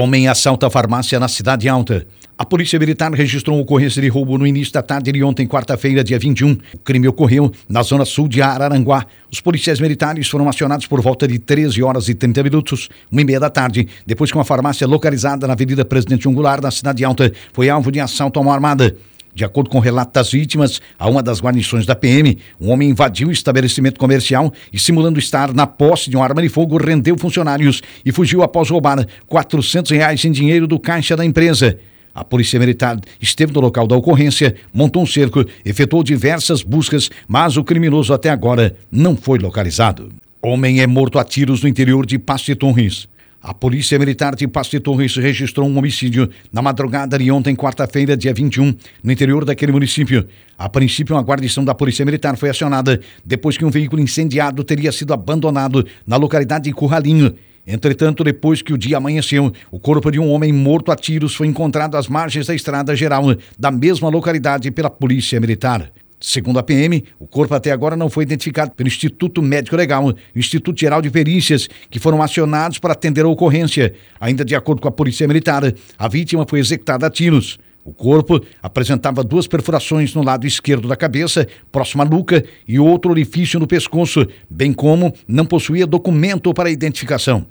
Homem assalta farmácia na Cidade Alta. A Polícia Militar registrou ocorrência de roubo no início da tarde de ontem, quarta-feira, dia 21. O crime ocorreu na zona sul de Araranguá. Os policiais militares foram acionados por volta de 13 horas e 30 minutos, uma e meia da tarde, depois que uma farmácia localizada na Avenida Presidente Angular, na Cidade Alta, foi alvo de assalto a uma armada. De acordo com o relato das vítimas, a uma das guarnições da PM, um homem invadiu o estabelecimento comercial e, simulando estar na posse de uma arma de fogo, rendeu funcionários e fugiu após roubar 400 reais em dinheiro do caixa da empresa. A Polícia Militar esteve no local da ocorrência, montou um cerco, efetuou diversas buscas, mas o criminoso até agora não foi localizado. Homem é morto a tiros no interior de Passo de Torres. A Polícia Militar de Passo de Torres registrou um homicídio na madrugada de ontem, quarta-feira, dia 21, no interior daquele município. A princípio, uma guarnição da Polícia Militar foi acionada depois que um veículo incendiado teria sido abandonado na localidade de Curralinho. Entretanto, depois que o dia amanheceu, o corpo de um homem morto a tiros foi encontrado às margens da estrada geral da mesma localidade pela Polícia Militar. Segundo a PM, o corpo até agora não foi identificado pelo Instituto Médico Legal e Instituto Geral de Perícias, que foram acionados para atender a ocorrência. Ainda de acordo com a Polícia Militar, a vítima foi executada a tiros. O corpo apresentava duas perfurações no lado esquerdo da cabeça, próximo à nuca, e outro orifício no pescoço, bem como não possuía documento para identificação.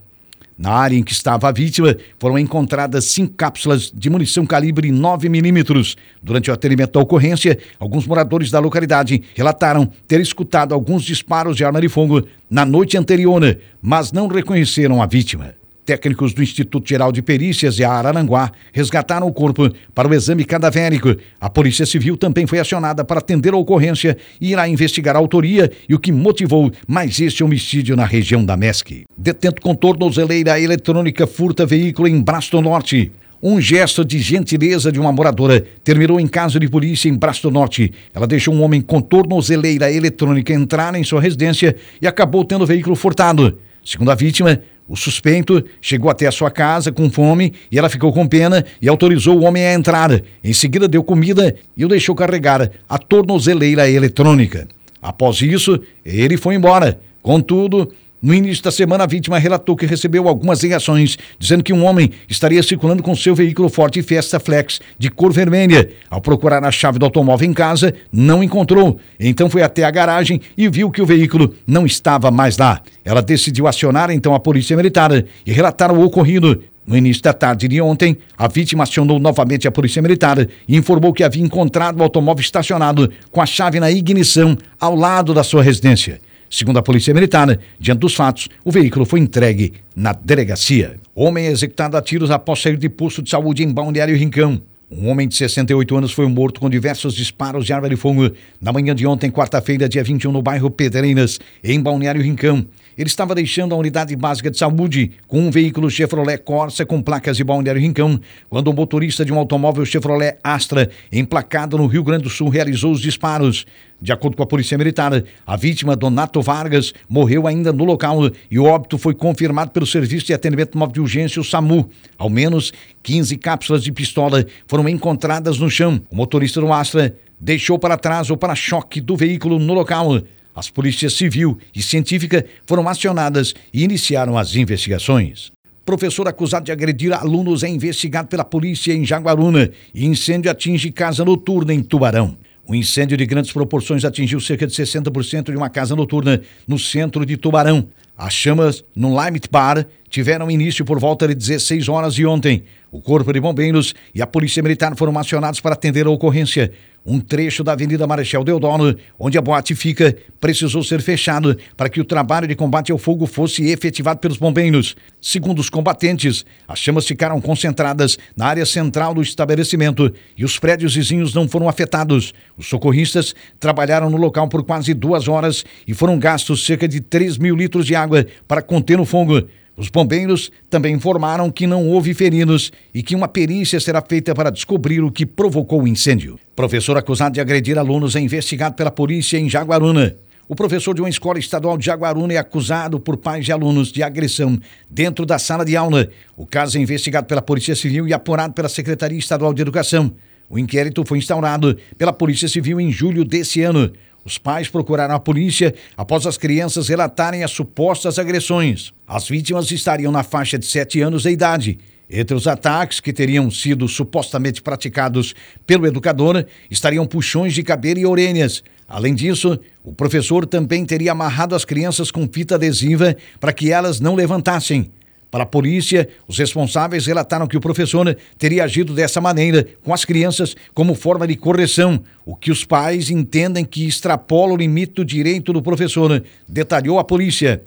Na área em que estava a vítima, foram encontradas cinco cápsulas de munição calibre 9 milímetros. Durante o atendimento da ocorrência, alguns moradores da localidade relataram ter escutado alguns disparos de arma de fogo na noite anterior, mas não reconheceram a vítima. Técnicos do Instituto Geral de Perícias de Araranguá resgataram o corpo para o exame cadavérico. A Polícia Civil também foi acionada para atender a ocorrência e irá investigar a autoria e o que motivou mais este homicídio na região da MESC. Detento com tornozeleira eletrônica furta veículo em Brasto Norte. Um gesto de gentileza de uma moradora terminou em caso de polícia em Brasto Norte. Ela deixou um homem com tornozeleira eletrônica entrar em sua residência e acabou tendo o veículo furtado. Segundo a vítima, o suspeito chegou até a sua casa com fome e ela ficou com pena e autorizou o homem a entrar. Em seguida, deu comida e o deixou carregar a tornozeleira eletrônica. Após isso, ele foi embora. Contudo, no início da semana, a vítima relatou que recebeu algumas ligações dizendo que um homem estaria circulando com seu veículo Ford Fiesta Flex de cor vermelha. Ao procurar a chave do automóvel em casa, não encontrou. Então foi até a garagem e viu que o veículo não estava mais lá. Ela decidiu acionar então a polícia militar e relatar o ocorrido. No início da tarde de ontem, a vítima acionou novamente a Polícia Militar e informou que havia encontrado o automóvel estacionado com a chave na ignição ao lado da sua residência. Segundo a Polícia Militar, diante dos fatos, o veículo foi entregue na delegacia. Homem executado a tiros após sair de posto de saúde em Balneário Rincão. Um homem de 68 anos foi morto com diversos disparos de arma de fogo na manhã de ontem, quarta-feira, dia 21, no bairro Pedreiras, em Balneário Rincão. Ele estava deixando a unidade básica de saúde com um veículo Chevrolet Corsa com placas de Balneário Rincão, quando o motorista de um automóvel Chevrolet Astra, emplacado no Rio Grande do Sul, realizou os disparos. De acordo com a Polícia Militar, a vítima, Donato Vargas, morreu ainda no local e o óbito foi confirmado pelo Serviço de Atendimento Móvel de Urgência, o SAMU. Ao menos 15 cápsulas de pistola foram encontradas no chão. O motorista do Astra deixou para trás o para-choque do veículo no local. As polícias civil e científica foram acionadas e iniciaram as investigações. Professor acusado de agredir alunos é investigado pela polícia em Jaguaruna e incêndio atinge casa noturna em Tubarão. Um incêndio de grandes proporções atingiu cerca de 60% de uma casa noturna no centro de Tubarão. As chamas no Limit Bar tiveram início por volta de 16 horas de ontem. O Corpo de Bombeiros e a Polícia Militar foram acionados para atender a ocorrência. Um trecho da Avenida Marechal Deodoro, onde a boate fica, precisou ser fechado para que o trabalho de combate ao fogo fosse efetivado pelos bombeiros. Segundo os combatentes, as chamas ficaram concentradas na área central do estabelecimento e os prédios vizinhos não foram afetados. Os socorristas trabalharam no local por quase duas horas e foram gastos cerca de 3 mil litros de água para conter o fogo. Os bombeiros também informaram que não houve feridos e que uma perícia será feita para descobrir o que provocou o incêndio. Professor acusado de agredir alunos é investigado pela polícia em Jaguaruna. O professor de uma escola estadual de Jaguaruna é acusado por pais de alunos de agressão dentro da sala de aula. O caso é investigado pela Polícia Civil e apurado pela Secretaria Estadual de Educação. O inquérito foi instaurado pela Polícia Civil em julho desse ano. Os pais procuraram a polícia após as crianças relatarem as supostas agressões. As vítimas estariam na faixa de 7 anos de idade. Entre os ataques que teriam sido supostamente praticados pelo educador estariam puxões de cabelo e orelhas. Além disso, o professor também teria amarrado as crianças com fita adesiva para que elas não levantassem. Para a polícia, os responsáveis relataram que o professor teria agido dessa maneira com as crianças como forma de correção, o que os pais entendem que extrapola o limite do direito do professor, detalhou a polícia.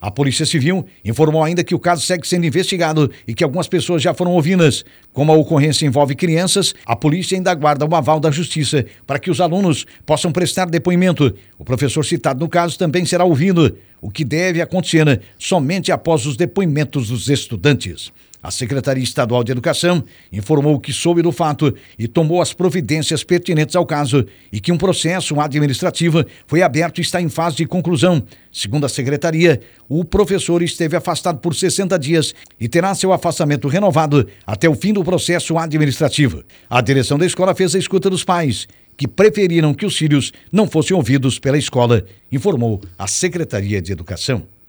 A Polícia Civil informou ainda que o caso segue sendo investigado e que algumas pessoas já foram ouvidas. Como a ocorrência envolve crianças, a polícia ainda aguarda o aval da Justiça para que os alunos possam prestar depoimento. O professor citado no caso também será ouvido, o que deve acontecer somente após os depoimentos dos estudantes. A Secretaria Estadual de Educação informou que soube do fato e tomou as providências pertinentes ao caso e que um processo administrativo foi aberto e está em fase de conclusão. Segundo a Secretaria, o professor esteve afastado por 60 dias e terá seu afastamento renovado até o fim do processo administrativo. A direção da escola fez a escuta dos pais, que preferiram que os filhos não fossem ouvidos pela escola, informou a Secretaria de Educação.